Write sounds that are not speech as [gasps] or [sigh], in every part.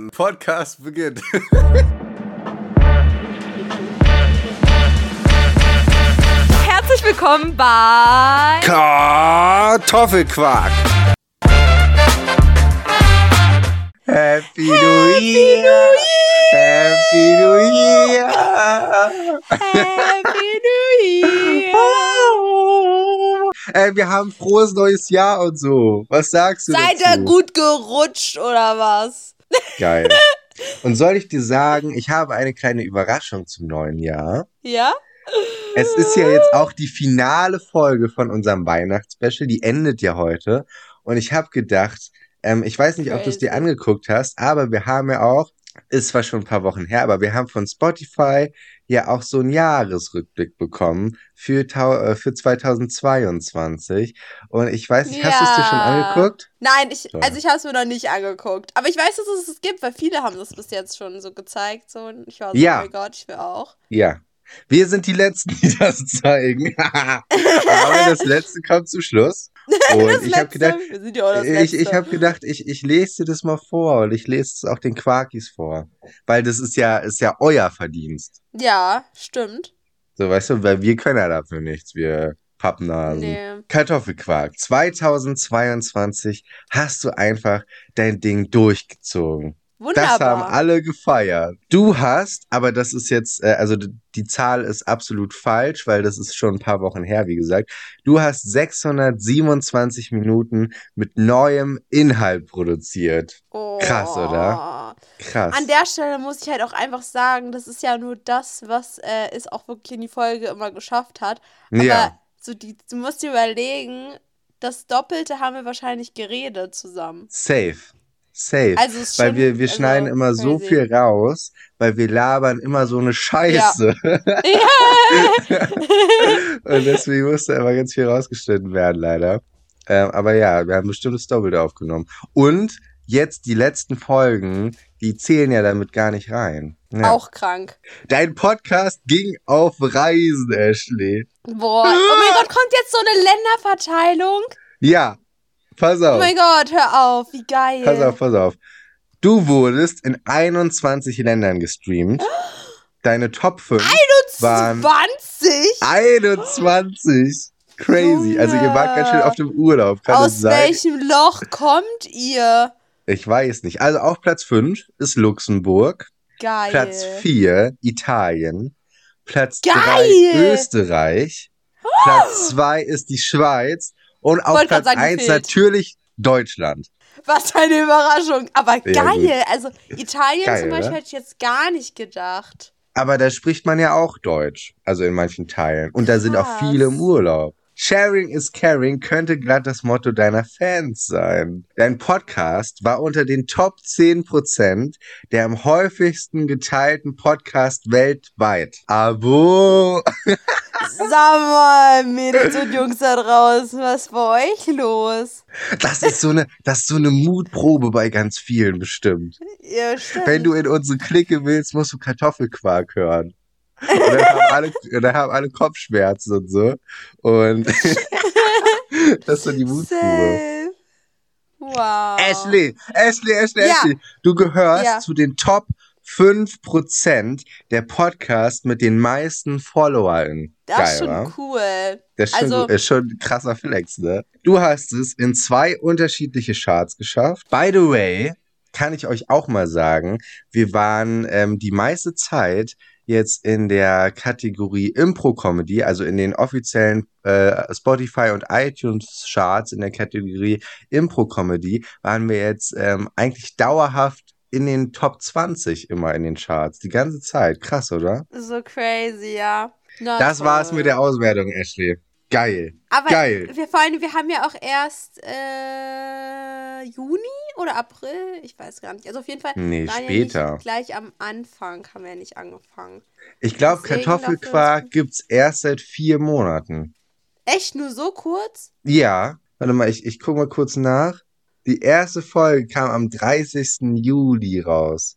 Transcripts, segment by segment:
And Podcast beginnt. Herzlich willkommen bei Kartoffelquark. Happy New Year. Happy New Year. Happy New Year. Ey, wir haben frohes neues Jahr und so. Was sagst du Seid dazu? ihr gut gerutscht oder was? Geil. Und soll ich dir sagen, ich habe eine kleine Überraschung zum neuen Jahr. Ja? Es ist ja jetzt auch die finale Folge von unserem Weihnachtsspecial. Die endet ja heute. Und ich habe gedacht, ähm, ich weiß nicht, ob du es dir angeguckt hast, aber wir haben ja auch, ist zwar schon ein paar Wochen her, aber wir haben von Spotify ja auch so einen Jahresrückblick bekommen für, äh, für 2022. Und ich weiß nicht, hast du es dir schon Ja. angeguckt? Nein, ich, So. also ich habe es mir noch nicht angeguckt. Aber ich weiß, dass es es gibt, weil viele haben das bis jetzt schon so gezeigt. So. Und ich war so, Ja. oh mein Gott, ich will auch. Ja. Wir sind die Letzten, die das zeigen. [laughs] aber das Letzte kommt zum Schluss. [laughs] Und Das ich habe gedacht, Ich, ich habe gedacht, ich, ich lese dir das mal vor und ich lese es auch den Quarkis vor. Weil das ist ja, ist ja euer Verdienst. ja, stimmt. So, weißt du, weil wir können ja dafür nichts, wir Pappnasen. Nee. Kartoffelquark, 2022 hast du einfach dein Ding durchgezogen. Wunderbar. Das haben alle gefeiert. Du hast, aber das ist jetzt, äh, also die Zahl ist absolut falsch, weil das ist schon ein paar Wochen her, wie gesagt. Du hast 627 Minuten mit neuem Inhalt produziert. oh. krass, oder? Krass. An der Stelle muss ich halt auch einfach sagen, das ist ja nur das, was äh, es auch wirklich in die Folge immer geschafft hat. Aber ja, so die, du musst dir überlegen, das Doppelte haben wir wahrscheinlich geredet zusammen. safe. Safe. Also weil wir, wir also, schneiden immer so viel raus, weil wir labern immer so eine Scheiße. Ja. [laughs] Und deswegen musste immer ganz viel rausgeschnitten werden, leider. Ähm, aber ja, wir haben bestimmt das Doppelte aufgenommen. Und jetzt die letzten Folgen, die zählen ja damit gar nicht rein. Ja. Auch krank. Dein Podcast ging auf Reisen, Ashley. Boah. Oh mein Gott, kommt jetzt so eine Länderverteilung? Ja, pass Oh auf. mein Gott, hör auf, wie geil. Pass auf, pass auf. Du wurdest in 21 Ländern gestreamt. [gasps] Deine Top 5 waren 20? 21. Crazy. Also ihr wart ganz schön auf dem Urlaub. Kann Aus welchem Loch kommt ihr? Ich weiß nicht. Also auf Platz 5 ist Luxemburg. Geil. Platz 4 Italien. Platz Geil. 3 Österreich. Platz 2 ist die Schweiz. Und auf Platz sagen, 1 gefehlt. natürlich Deutschland. Was eine Überraschung. Aber Ja, geil. Also Italien Geil, zum Beispiel hätte ich jetzt gar nicht gedacht. Aber da spricht man ja auch Deutsch. Also in manchen Teilen. Und da sind auch Krass. viele im Urlaub. Sharing is caring könnte glatt das Motto deiner Fans sein. Dein Podcast war unter den Top 10% der am häufigsten geteilten Podcast weltweit. Abo! [laughs] Sag mal, Mädels und Jungs da draußen, was ist bei euch los? Das ist so eine, das ist so eine Mutprobe bei ganz vielen bestimmt. Ja, stimmt. Wenn du in unsere Clique willst, musst du Kartoffelquark hören. Und dann haben alle, dann haben alle Kopfschmerzen und so. Und [laughs] das ist so die Mutprobe. Wow. Ashley, Ashley, Ashley, Ja. Ashley. Du gehörst Ja. zu den Top 5% der Podcasts mit den meisten Followern. Das ist schon wa? cool. Das ist schon, Also- ist schon ein krasser Flex, ne? Du hast es in zwei unterschiedliche Charts geschafft. By the way, kann ich euch auch mal sagen, wir waren ähm, die meiste Zeit jetzt in der Kategorie Impro-Comedy, also in den offiziellen äh, Spotify und iTunes Charts in der Kategorie Impro-Comedy, waren wir jetzt ähm, eigentlich dauerhaft in den Top 20 immer in den Charts. Die ganze Zeit. Krass, oder? So crazy, ja. Na Das war's mit der Auswertung, Ashley. Geil. Aber Geil. wir vor allem, wir haben ja auch erst äh, Juni oder April, ich weiß gar nicht. Also auf jeden Fall Nee, später. Ja gleich am Anfang haben wir ja nicht angefangen. Ich glaube, Kartoffelquark dafür- gibt's erst seit vier Monaten. Echt nur so kurz? Ja, warte mal, ich, ich guck mal kurz nach. Die erste Folge kam am 30. Juli raus.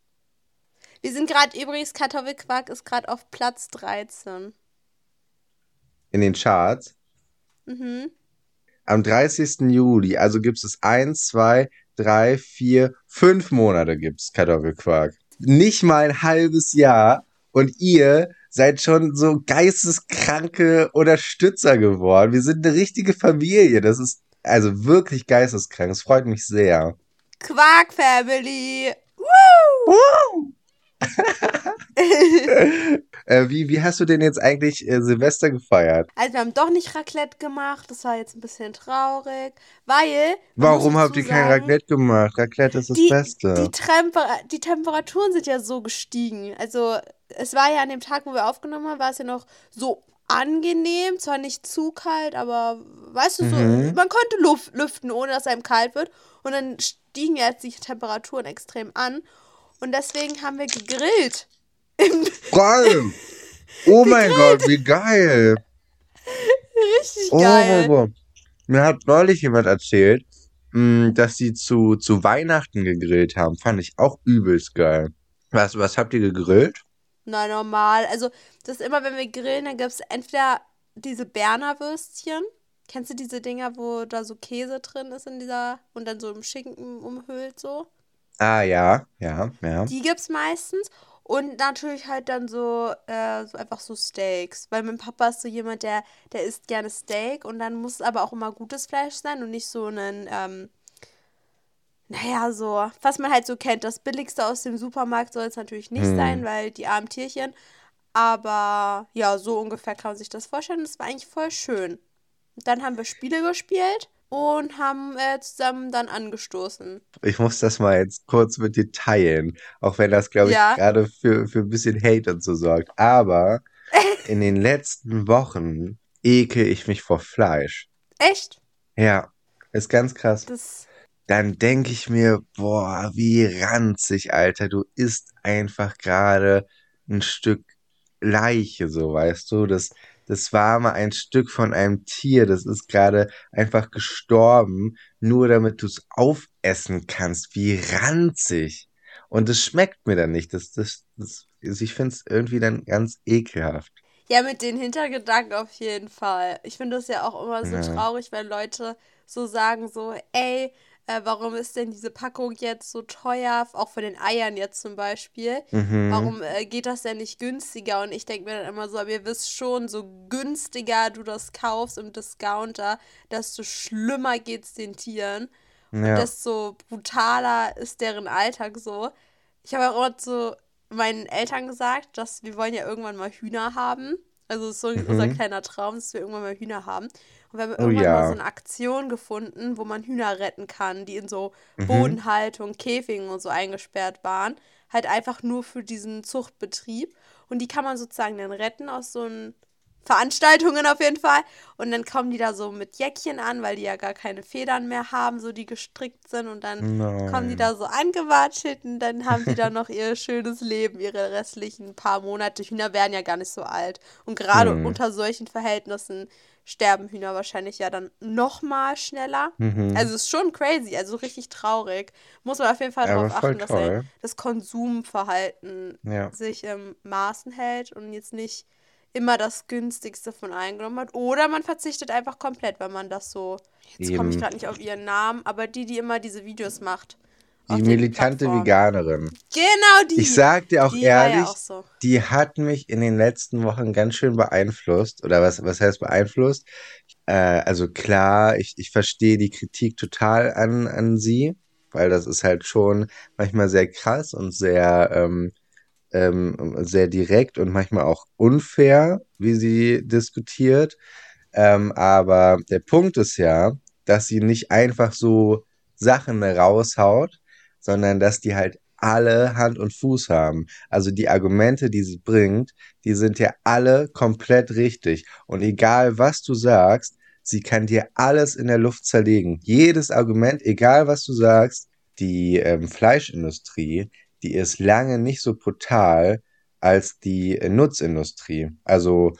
Wir sind gerade übrigens, Kartoffelquark ist gerade auf Platz 13. In den Charts. Mhm. Am 30. Juli, also gibt es 1, 2, drei, vier, fünf Monate gibt's Kartoffelquark. Nicht mal ein halbes Jahr und ihr seid schon so geisteskranke Unterstützer geworden. Wir sind eine richtige Familie. Das ist also wirklich geisteskrank. Es freut mich sehr. Quark Family. Woo! [laughs] äh, wie, wie hast du denn jetzt eigentlich äh, Silvester gefeiert? Also wir haben doch nicht Raclette gemacht, das war jetzt ein bisschen traurig, weil... Warum habt ihr kein Raclette gemacht? Raclette ist das die, Beste. Die, Temper die Temperaturen sind ja so gestiegen. Also es war ja an dem Tag, wo wir aufgenommen haben, war es ja noch so angenehm, zwar nicht zu kalt, aber weißt du, so, Mhm. man konnte Luft, lüften, ohne dass einem kalt wird. Und dann stiegen jetzt die Temperaturen extrem an. Und deswegen haben wir gegrillt. Geil! Oh [laughs] mein Gott, wie geil! richtig Oh, geil. oh, oh. Mir hat neulich jemand erzählt, mh, dass sie zu, zu Weihnachten gegrillt haben. Fand ich auch übelst geil. Was, was habt ihr gegrillt? Na, normal. Also, das ist immer, wenn wir grillen, dann gibt es entweder diese Berner Würstchen. Kennst du diese Dinger, wo da so Käse drin ist in dieser und dann so im Schinken umhüllt so? Ah, ja, ja, ja. Die gibt's meistens. Und natürlich halt dann so, äh, so einfach so Steaks. Weil mein Papa ist so jemand, der, der isst gerne Steak und dann muss es aber auch immer gutes Fleisch sein und nicht so ein, ähm, naja, so, was man halt so kennt. Das Billigste aus dem Supermarkt soll es natürlich nicht Hm. sein, weil die armen Tierchen. Aber ja, so ungefähr kann man sich das vorstellen. Das war eigentlich voll schön. Und dann haben wir Spiele gespielt und haben äh, zusammen dann angestoßen. Ich muss das mal jetzt kurz mit dir teilen. Auch wenn das, glaube ich, Ja. gerade für, für ein bisschen Hate und so sorgt. Aber [laughs] in den letzten Wochen ekel ich mich vor Fleisch. Echt? Ja, ist ganz krass. Das. Dann denke ich mir, boah, wie ranzig, Alter. Du isst einfach gerade ein Stück Leiche, so weißt du. Das, das war mal ein Stück von einem Tier. Das ist gerade einfach gestorben, nur damit du es aufessen kannst. Wie ranzig. Und es schmeckt mir dann nicht. Das, das, das, also ich finde es irgendwie dann ganz ekelhaft. Ja, mit den Hintergedanken auf jeden Fall. Ich finde das ja auch immer so Ja. traurig, wenn Leute so sagen, so, ey, äh, warum ist denn diese Packung jetzt so teuer? Auch von den Eiern jetzt zum Beispiel. Mhm. Warum äh, geht das denn nicht günstiger? Und ich denke mir dann immer so, aber ihr wisst schon, so günstiger du das kaufst im Discounter, desto schlimmer geht's den Tieren. Und Ja. desto brutaler ist deren Alltag so. Ich habe auch immer zu meinen Eltern gesagt, dass wir wollen ja irgendwann mal Hühner haben. Also ist so unser Mhm. kleiner Traum, dass wir irgendwann mal Hühner haben. Und wir haben Oh irgendwann ja. mal so eine Aktion gefunden, wo man Hühner retten kann, die in so Mhm. Bodenhaltung, Käfigen und so eingesperrt waren. Halt einfach nur für diesen Zuchtbetrieb. Und die kann man sozusagen dann retten aus so einen Veranstaltungen auf jeden Fall. Und dann kommen die da so mit Jäckchen an, weil die ja gar keine Federn mehr haben, so die gestrickt sind. Und dann kommen die Nein. da so angewatschelt und dann haben die da noch ihr [laughs] schönes Leben, ihre restlichen paar Monate. Hühner werden ja gar nicht so alt. Und gerade Hm. unter solchen Verhältnissen sterben Hühner wahrscheinlich ja dann noch mal schneller. Mhm. Also ist schon crazy, also richtig traurig. Muss man auf jeden Fall Aber darauf achten, dass toll. das Konsumverhalten Ja. sich im Maßen hält und jetzt nicht immer das günstigste von allen genommen hat. Oder man verzichtet einfach komplett, wenn man das so. Jetzt komme ich gerade nicht auf ihren Namen, aber die, die immer diese Videos macht. Die militante Plattformen. Veganerin. Genau die. Ich sag dir auch die ehrlich, ja auch so. die hat mich in den letzten Wochen ganz schön beeinflusst. Oder was, was heißt beeinflusst? Äh, also klar, ich, ich verstehe die Kritik total an, an sie, weil das ist halt schon manchmal sehr krass und sehr, ähm, ähm, sehr direkt und manchmal auch unfair, wie sie diskutiert. Ähm, aber der Punkt ist ja, dass sie nicht einfach so Sachen raushaut, sondern dass die halt alle Hand und Fuß haben. Also die Argumente, die sie bringt, die sind ja alle komplett richtig. Und egal was du sagst, sie kann dir alles in der Luft zerlegen. Jedes Argument, egal was du sagst, die ähm, Fleischindustrie, die ist lange nicht so brutal als die äh, Nutzindustrie. Also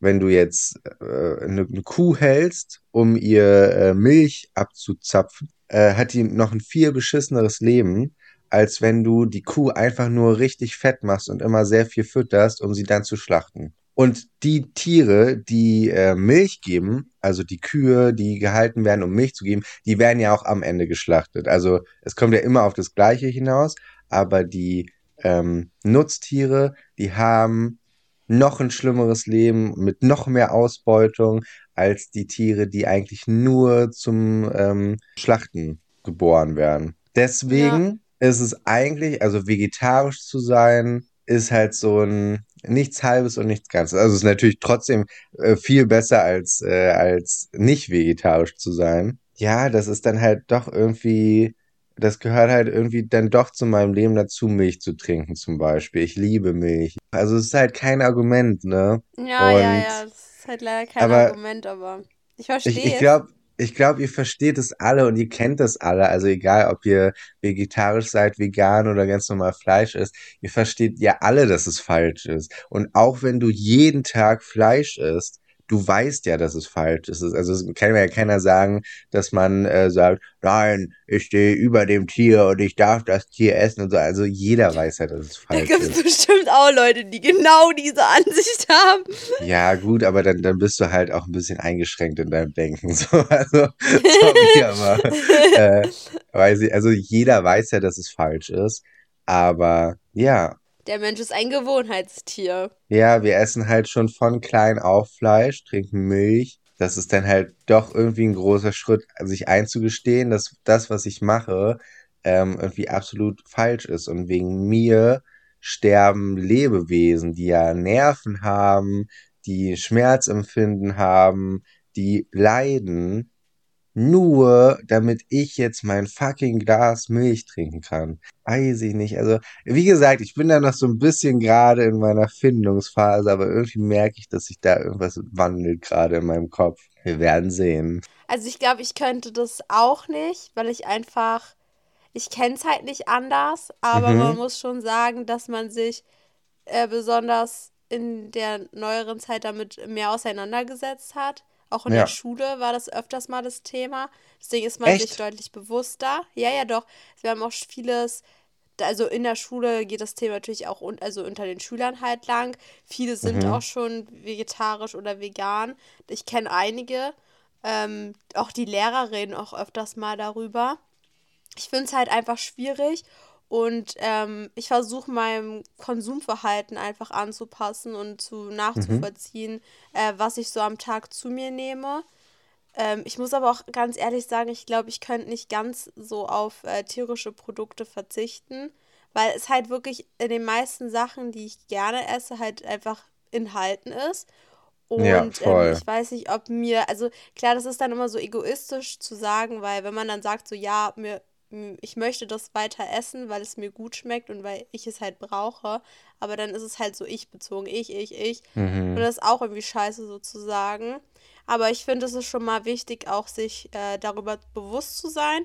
wenn du jetzt äh, eine, eine Kuh hältst, um ihr äh, Milch abzuzapfen, äh, hat die noch ein viel beschisseneres Leben, als wenn du die Kuh einfach nur richtig fett machst und immer sehr viel fütterst, um sie dann zu schlachten. Und die Tiere, die äh, Milch geben, also die Kühe, die gehalten werden, um Milch zu geben, die werden ja auch am Ende geschlachtet. Also es kommt ja immer auf das Gleiche hinaus, aber die ähm, Nutztiere, die haben noch ein schlimmeres Leben mit noch mehr Ausbeutung als die Tiere, die eigentlich nur zum ähm, Schlachten geboren werden. Deswegen ja. ist es eigentlich, also vegetarisch zu sein, ist halt so ein nichts Halbes und nichts Ganzes. Also es ist natürlich trotzdem äh, viel besser als, äh, als nicht vegetarisch zu sein. Ja, das ist dann halt doch irgendwie, das gehört halt irgendwie dann doch zu meinem Leben dazu, Milch zu trinken zum Beispiel. Ich liebe Milch. Also es ist halt kein Argument, ne? Ja, und, ja, ja, ist halt leider kein aber Argument, aber ich verstehe Ich, ich glaube, ich glaube, ihr versteht es alle und ihr kennt es alle. Also egal, ob ihr vegetarisch seid, vegan oder ganz normal Fleisch isst, ihr versteht ja alle, dass es falsch ist. Und auch wenn du jeden Tag Fleisch isst, du weißt ja, dass es falsch ist. Also es kann mir ja keiner sagen, dass man äh, sagt, nein, ich stehe über dem Tier und ich darf das Tier essen und so. Also jeder weiß ja, dass es falsch ist. Da gibt es bestimmt auch Leute, die genau diese Ansicht haben. Ja, gut, aber dann, dann bist du halt auch ein bisschen eingeschränkt in deinem Denken. [laughs] So, also, sorry, [laughs] aber äh, weiß ich, also jeder weiß ja, dass es falsch ist. Aber ja, der Mensch ist ein Gewohnheitstier. Ja, wir essen halt schon von klein auf Fleisch, trinken Milch. Das ist dann halt doch irgendwie ein großer Schritt, sich einzugestehen, dass das, was ich mache, ähm, irgendwie absolut falsch ist. Und wegen mir sterben Lebewesen, die ja Nerven haben, die Schmerzempfinden haben, die leiden nur damit ich jetzt mein fucking Glas Milch trinken kann. Weiß ich nicht. Also, wie gesagt, ich bin da noch so ein bisschen gerade in meiner Findungsphase, aber irgendwie merke ich, dass sich da irgendwas wandelt gerade in meinem Kopf. Wir werden sehen. Also, ich glaube, ich könnte das auch nicht, weil ich einfach, ich kenne es halt nicht anders, aber mhm. man muss schon sagen, dass man sich äh, besonders in der neueren Zeit damit mehr auseinandergesetzt hat. Auch in ja. der Schule war das öfters mal das Thema. Deswegen ist man Echt? sich deutlich bewusster. Ja, ja, doch. Wir haben auch vieles, also in der Schule geht das Thema natürlich auch un also unter den Schülern halt lang. Viele sind mhm. auch schon vegetarisch oder vegan. Ich kenne einige. Ähm, auch die Lehrer reden auch öfters mal darüber. Ich finde es halt einfach schwierig und ähm, ich versuche meinem Konsumverhalten einfach anzupassen und zu nachzuvollziehen, mhm. äh, was ich so am Tag zu mir nehme. Ähm, ich muss aber auch ganz ehrlich sagen, ich glaube, ich könnte nicht ganz so auf äh, tierische Produkte verzichten, weil es halt wirklich in den meisten Sachen, die ich gerne esse, halt einfach enthalten ist. Und ja, ähm, ich weiß nicht, ob mir, also klar, das ist dann immer so egoistisch zu sagen, weil wenn man dann sagt, so ja, mir ich möchte das weiter essen, weil es mir gut schmeckt und weil ich es halt brauche. Aber dann ist es halt so ich bezogen, ich, ich, ich. Mhm. Und das ist auch irgendwie scheiße sozusagen. Aber ich finde, es ist schon mal wichtig, auch sich äh, darüber bewusst zu sein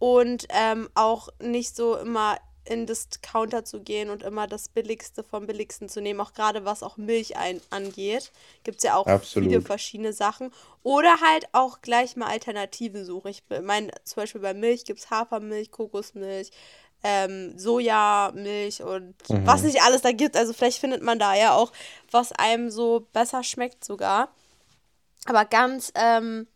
und ähm, auch nicht so immer in Discounter zu gehen und immer das Billigste vom Billigsten zu nehmen, auch gerade was auch Milch ein, angeht. Gibt es ja auch Absolut. viele verschiedene Sachen. Oder halt auch gleich mal Alternativen suchen. Ich meine, zum Beispiel bei Milch gibt es Hafermilch, Kokosmilch, ähm, Sojamilch und mhm. was nicht alles da gibt. Also vielleicht findet man da ja auch, was einem so besser schmeckt sogar. Aber ganz, ähm,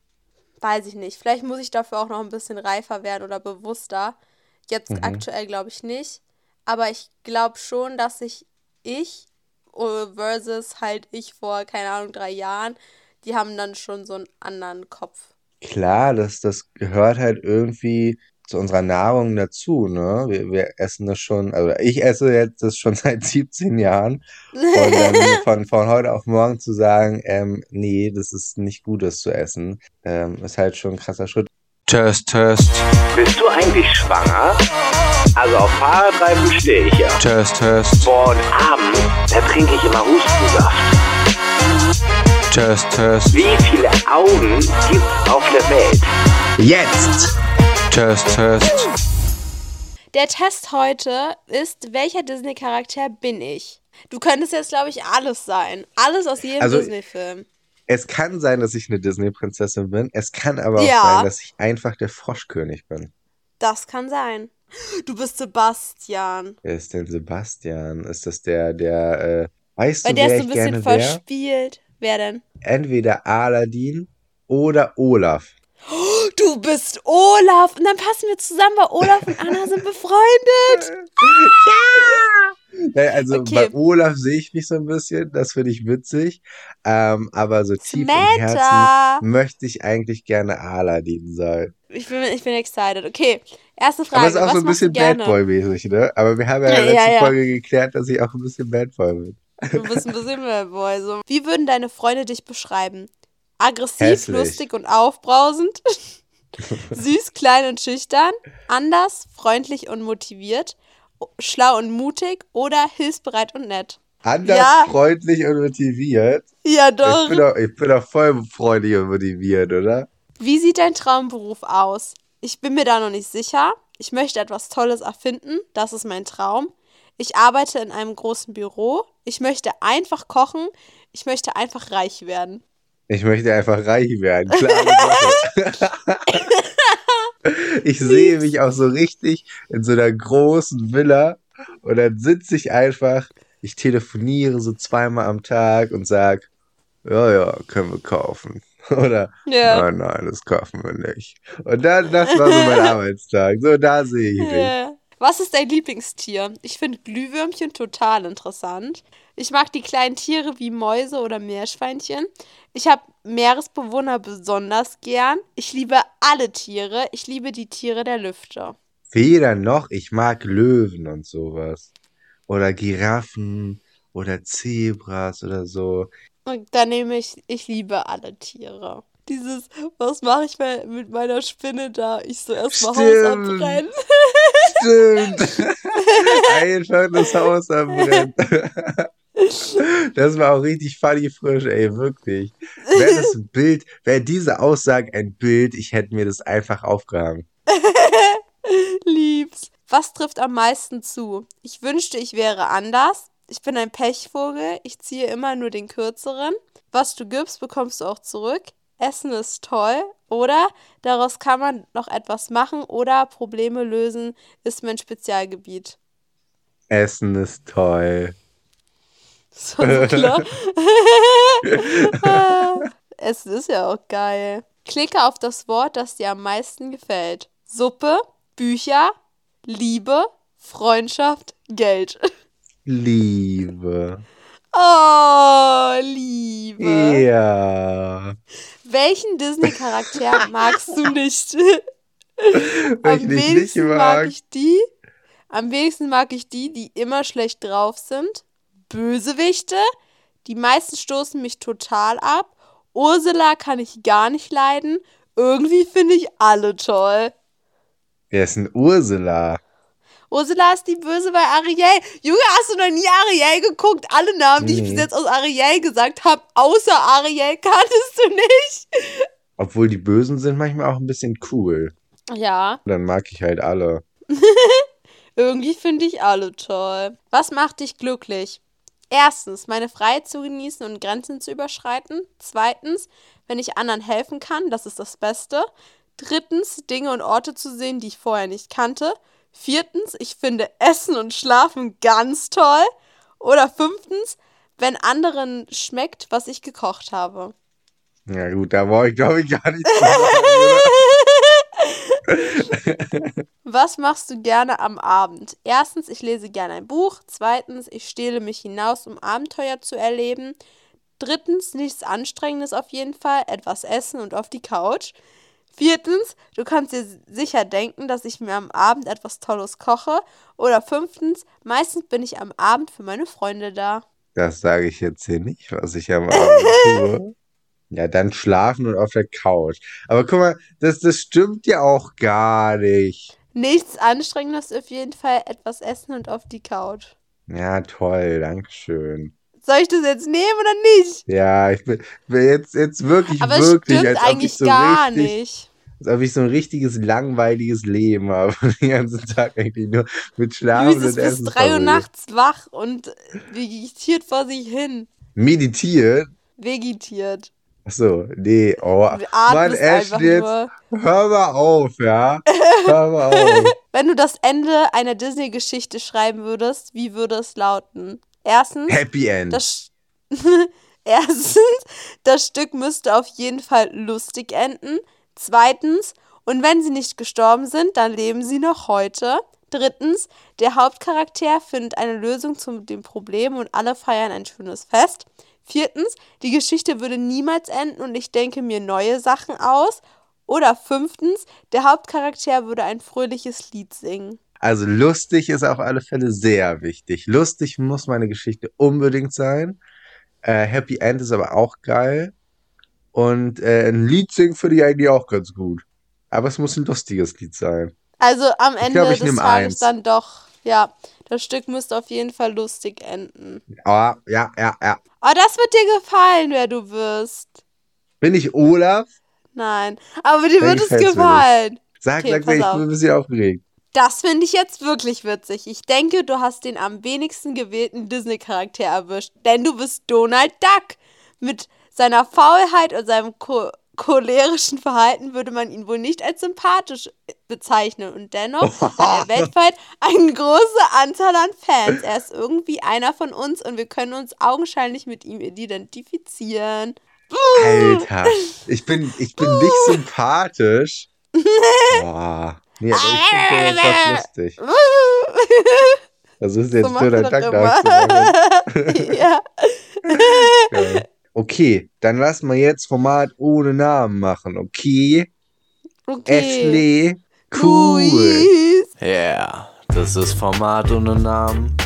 weiß ich nicht. Vielleicht muss ich dafür auch noch ein bisschen reifer werden oder bewusster. Jetzt mhm. aktuell glaube ich nicht. Aber ich glaube schon, dass ich ich äh, versus halt ich vor, keine Ahnung, drei Jahren, die haben dann schon so einen anderen Kopf. Klar, das, das gehört halt irgendwie zu unserer Nahrung dazu, ne? Wir, wir essen das schon, also ich esse jetzt das schon [laughs] seit 17 Jahren. Und dann [laughs] von, von heute auf morgen zu sagen, ähm, nee, das ist nicht gut, das zu essen, ähm, ist halt schon ein krasser Schritt. Test, Test. Bist du eigentlich schwanger? Also auf Fahrradreifen stehe ich ja. Test, Test. Boah, und abends, da trinke ich immer Hustensaft. Test, Test. Wie viele Augen gibt's auf der Welt? Jetzt! Test, Test. Der Test heute ist, welcher Disney-Charakter bin ich? Du könntest jetzt, glaube ich, alles sein. Alles aus jedem also, Disney-Film. Es kann sein, dass ich eine Disney-Prinzessin bin. Es kann aber auch ja. sein, dass ich einfach der Froschkönig bin. Das kann sein. Du bist Sebastian. Wer ist denn Sebastian? Ist das der, der, äh, Weißt Weil du, der wer ist so ein bisschen verspielt. Wer denn? Entweder Aladdin oder Olaf. Du bist Olaf. Und dann passen wir zusammen, weil Olaf und Anna sind befreundet. [laughs] Ja, Also Okay. bei Olaf sehe ich mich so ein bisschen, das finde ich witzig. Ähm, aber so tief im Herzen möchte ich eigentlich gerne Aladdin sein. Ich bin, ich bin excited. Okay, erste Frage. aber es ist auch was so ein bisschen? Bad Boy-mäßig, ne? Aber wir haben ja in [laughs] Ja, der letzten ja, ja. Folge geklärt, dass ich auch ein bisschen Bad Boy bin. Du bist ein bisschen [laughs] Bad Boy. So. Wie würden deine Freunde dich beschreiben? Aggressiv, Hässlich. lustig und aufbrausend? [laughs] Süß, klein und schüchtern? Anders, freundlich und motiviert? Schlau und mutig? Oder hilfsbereit und nett? Anders, Ja. freundlich und motiviert. Ja, Ich doch. bin, doch, ich bin doch voll freundlich und motiviert, oder? Wie sieht dein Traumberuf aus? Ich bin mir da noch nicht sicher. Ich möchte etwas Tolles erfinden. Das ist mein Traum. Ich arbeite in einem großen Büro. Ich möchte einfach kochen. Ich möchte einfach reich werden. Ich möchte einfach reich werden. Sache. [laughs] ich sehe mich auch so richtig in so einer großen Villa und dann sitze ich einfach, ich telefoniere so zweimal am Tag und sag, ja, ja, können wir kaufen. [laughs] Oder Ja. nein, nein, das kaufen wir nicht. Und dann, das war so mein [laughs] Arbeitstag. So, da sehe ich mich. Was ist dein Lieblingstier? Ich finde Glühwürmchen total interessant. Ich mag die kleinen Tiere wie Mäuse oder Meerschweinchen. Ich habe Meeresbewohner besonders gern. Ich liebe alle Tiere. Ich liebe die Tiere der Lüfte. Weder noch, ich mag Löwen und sowas. Oder Giraffen oder Zebras oder so. Und dann nehme ich, ich liebe alle Tiere. Dieses, was mache ich mit meiner Spinne da? Ich so erstmal [laughs] Haus abbrennen. Stimmt. Einfach das Haus abbrennen. Das war auch richtig funny frisch, ey, wirklich. Wäre das ein Bild, wäre diese Aussage ein Bild, ich hätte mir das einfach aufgehangen. [laughs] Liebs. Was trifft am meisten zu? Ich wünschte, ich wäre anders. Ich bin ein Pechvogel. Ich ziehe immer nur den kürzeren. Was du gibst, bekommst du auch zurück. Essen ist toll. Oder daraus kann man noch etwas machen. Oder Probleme lösen ist mein Spezialgebiet. Essen ist toll. [laughs] So, so klar. [laughs] Essen ist ja auch geil. Klicke auf das Wort, das dir am meisten gefällt. Suppe, Bücher, Liebe, Freundschaft, Geld. Liebe. Oh, Liebe. Ja. Welchen Disney-Charakter [laughs] magst du nicht? Am wenigsten mag mag. ich die. Am wenigsten mag ich die, die immer schlecht drauf sind. Bösewichte. Die meisten stoßen mich total ab. Ursula kann ich gar nicht leiden. Irgendwie finde ich alle toll. Wer ist denn Ursula? Ursula ist die Böse bei Ariel. Junge, hast du noch nie Ariel geguckt? Alle Namen, die ich Nee. bis jetzt aus Ariel gesagt habe, außer Ariel, kanntest du nicht? Obwohl die Bösen sind manchmal auch ein bisschen cool. Ja, Dann mag ich halt alle. [laughs] irgendwie finde ich alle toll. Was macht dich glücklich? Erstens, meine Freiheit zu genießen und Grenzen zu überschreiten. Zweitens, wenn ich anderen helfen kann, das ist das Beste. Drittens, Dinge und Orte zu sehen, die ich vorher nicht kannte. Viertens, ich finde Essen und Schlafen ganz toll. Oder fünftens, wenn anderen schmeckt, was ich gekocht habe. Ja gut, da brauche ich glaube ich gar sagen. [laughs] Was machst du gerne am Abend? Erstens, ich lese gerne ein Buch. Zweitens, ich stehle mich hinaus, um Abenteuer zu erleben. Drittens, nichts Anstrengendes auf jeden Fall, etwas essen und auf die Couch. Viertens, du kannst dir sicher denken, dass ich mir am Abend etwas Tolles koche. Oder fünftens, meistens bin ich am Abend für meine Freunde da. Das sage ich jetzt hier nicht, was ich am Abend tue. [laughs] Ja, dann schlafen und auf der Couch. Aber guck mal, das, das stimmt ja auch gar nicht. Nichts Anstrengendes auf jeden Fall, etwas essen und auf die Couch. Ja, toll, Dankeschön. Soll ich das jetzt nehmen oder nicht? Ja, ich bin, bin jetzt, jetzt wirklich, Aber es wirklich, stimmt als ob ich eigentlich so gar richtig, nicht. als ob ich so ein richtiges langweiliges Leben habe. Den ganzen Tag eigentlich nur mit Schlafen und bis Essen drei Uhr nachts wach und vegetiert vor sich hin. Meditiert? Vegetiert. Achso, nee, oh. Mann, Ash, einfach jetzt nur. hör mal auf, ja? Hör mal [laughs] auf. Wenn du das Ende einer Disney-Geschichte schreiben würdest, wie würde es lauten? Erstens, Happy End. das, [laughs] erstens, das Stück müsste auf jeden Fall lustig enden. Zweitens, und wenn sie nicht gestorben sind, dann leben sie noch heute. Drittens, der Hauptcharakter findet eine Lösung zu dem Problem und alle feiern ein schönes Fest. Viertens, die Geschichte würde niemals enden und ich denke mir neue Sachen aus. Oder fünftens, der Hauptcharakter würde ein fröhliches Lied singen. Also lustig ist auf alle Fälle sehr wichtig. Lustig muss meine Geschichte unbedingt sein. Äh, Happy End ist aber auch geil. Und äh, ein Lied singen finde ich eigentlich auch ganz gut. Aber es muss ein lustiges Lied sein. Also am Ende glaub, ich des Tages eins. dann doch, ja, das Stück müsste auf jeden Fall lustig enden. Ah, ja, ja, ja. Oh, das wird dir gefallen, wer du wirst. Bin ich Olaf? Nein, aber dir wird es gefallen. Sag, Okay, sag, sag, ich bin ein bisschen aufgeregt. Das finde ich jetzt wirklich witzig. Ich denke, du hast den am wenigsten gewählten Disney-Charakter erwischt, denn du bist Donald Duck. Mit seiner Faulheit und seinem cho cholerischen Verhalten würde man ihn wohl nicht als sympathisch bezeichnen. Und dennoch [laughs] hat er weltweit eine große Anzahl an Fans. Er ist irgendwie einer von uns und wir können uns augenscheinlich mit ihm identifizieren. Alter, ich bin, ich bin nicht [laughs] sympathisch. [laughs] Boah. Nee, aber ich finde das lustig. Das ist jetzt So Donald Duck nachzumachen. ja. Okay, dann lass mal jetzt Format ohne Namen machen, okay? Okay. Ashley, cool. Yeah, das ist Format ohne Namen.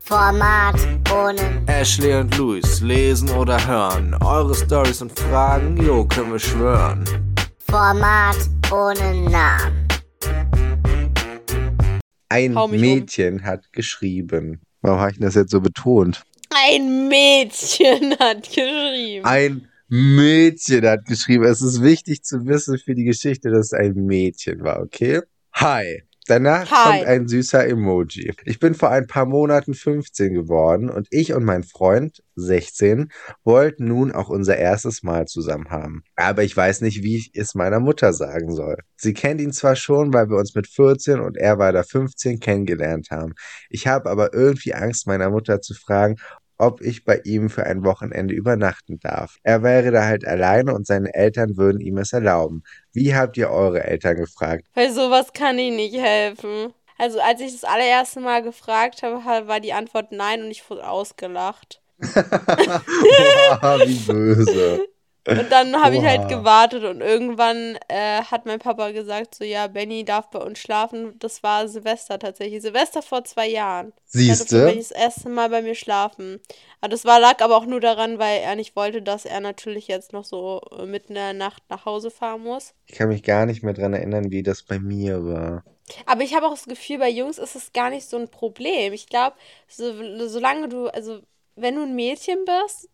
Format ohne Ashley und Luis lesen oder hören. Eure Stories und Fragen, jo, können wir schwören. Format ohne Namen. Ein mich um. Mädchen hat geschrieben. Warum habe ich das jetzt so betont? Ein Mädchen hat geschrieben. Ein Mädchen hat geschrieben. Es ist wichtig zu wissen für die Geschichte, dass es ein Mädchen war, okay? Hi. Danach Hi. kommt ein süßer Emoji. Ich bin vor ein paar Monaten 15 geworden und ich und mein Freund, 16, wollten nun auch unser erstes Mal zusammen haben. Aber ich weiß nicht, wie ich es meiner Mutter sagen soll. Sie kennt ihn zwar schon, weil wir uns mit 14 und er war da 15 kennengelernt haben. Ich habe aber irgendwie Angst, meiner Mutter zu fragen, ob ich bei ihm für ein Wochenende übernachten darf. Er wäre da halt alleine und seine Eltern würden ihm es erlauben. Wie habt ihr eure Eltern gefragt? Bei sowas kann ich nicht helfen. Also als ich das allererste Mal gefragt habe, ha- war die Antwort nein und ich wurde ausgelacht. [laughs] Boah, wie böse. Und dann habe ich halt gewartet und irgendwann äh, hat mein Papa gesagt, so ja, Benny darf bei uns schlafen. Das war Silvester tatsächlich. Silvester vor zwei Jahren. Da Siehst durfte Benny du? das erste Mal bei mir schlafen. Aber das war, lag aber auch nur daran, weil er nicht wollte, dass er natürlich jetzt noch so äh, mitten in der Nacht nach Hause fahren muss. Ich kann mich gar nicht mehr dran erinnern, wie das bei mir war. Aber ich habe auch das Gefühl, bei Jungs ist es gar nicht so ein Problem. Ich glaube, so, solange du, also wenn du ein Mädchen bist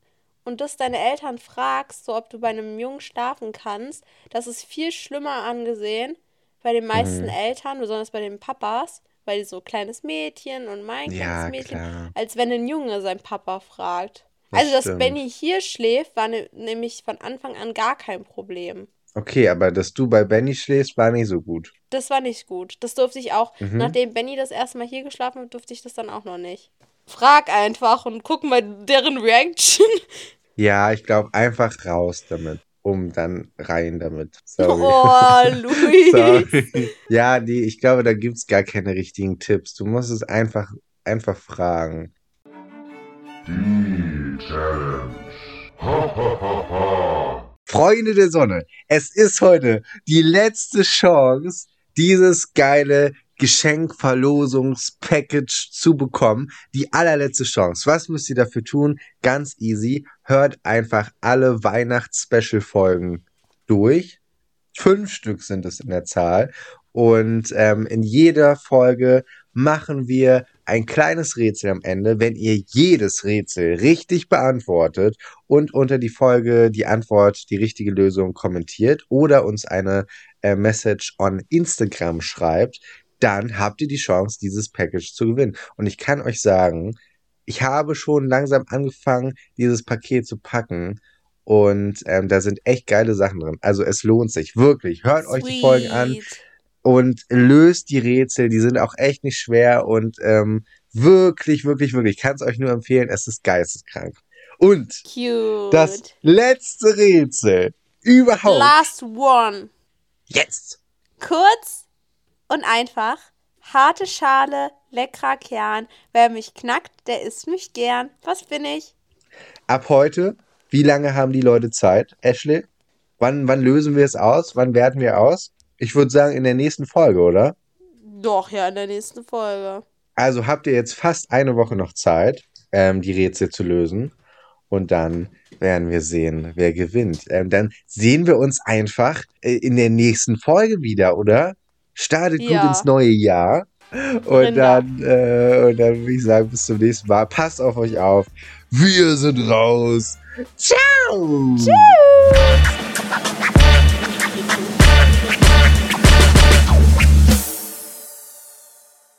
und das deine Eltern fragst, so ob du bei einem Jungen schlafen kannst, das ist viel schlimmer angesehen bei den meisten Mhm. Eltern, besonders bei den Papas, weil die so kleines Mädchen und mein kleines Ja, Mädchen, klar. als wenn ein Junge seinen Papa fragt. Das also, dass stimmt. Benny hier schläft, war ne, nämlich von Anfang an gar kein Problem. Okay, aber dass du bei Benny schläfst, war nicht so gut. Das war nicht gut. Das durfte ich auch. Mhm. Nachdem Benny das erste Mal hier geschlafen hat, durfte ich das dann auch noch nicht. Frag einfach und guck mal deren Reaction. Ja, ich glaube, einfach raus damit. Um dann rein damit. Sorry. Oh, [laughs] Luis. Sorry. Ja, nee, ich glaube, da gibt's gar keine richtigen Tipps. Du musst es einfach, einfach fragen. [laughs] Freunde der Sonne, es ist heute die letzte Chance, dieses geile Geschenkverlosungspackage zu bekommen. Die allerletzte Chance. Was müsst ihr dafür tun? Ganz easy. Hört einfach alle Weihnachts-Special-Folgen durch. Fünf Stück sind es in der Zahl. Und ähm, in jeder Folge machen wir ein kleines Rätsel am Ende. Wenn ihr jedes Rätsel richtig beantwortet und unter die Folge die Antwort, die richtige Lösung kommentiert oder uns eine äh, Message on Instagram schreibt, dann habt ihr die Chance, dieses Package zu gewinnen. Und ich kann euch sagen, ich habe schon langsam angefangen, dieses Paket zu packen. Und ähm, da sind echt geile Sachen drin. Also es lohnt sich, wirklich. Hört euch die Folgen an Sweet. und löst die Rätsel. Die sind auch echt nicht schwer und ähm, Wirklich, wirklich, wirklich. Ich kann es euch nur empfehlen. Es ist geisteskrank. Und Cute. das letzte Rätsel überhaupt. Last one. Jetzt. Kurz und einfach. Harte Schale, leckerer Kern. Wer mich knackt, der isst mich gern. Was bin ich? Ab heute, wie lange haben die Leute Zeit? Ashley? Wann, wann lösen wir es aus? Wann werten wir aus? Ich würde sagen, in der nächsten Folge, oder? Doch, ja, in der nächsten Folge. Also habt ihr jetzt fast eine Woche noch Zeit, ähm, die Rätsel zu lösen. Und dann werden wir sehen, wer gewinnt. Ähm, dann sehen wir uns einfach äh, in der nächsten Folge wieder, oder? Startet gut Ja. ins neue Jahr. Und dann, äh, und dann würde ich sagen, bis zum nächsten Mal. Passt auf euch auf. Wir sind raus. Ciao. Tschüss.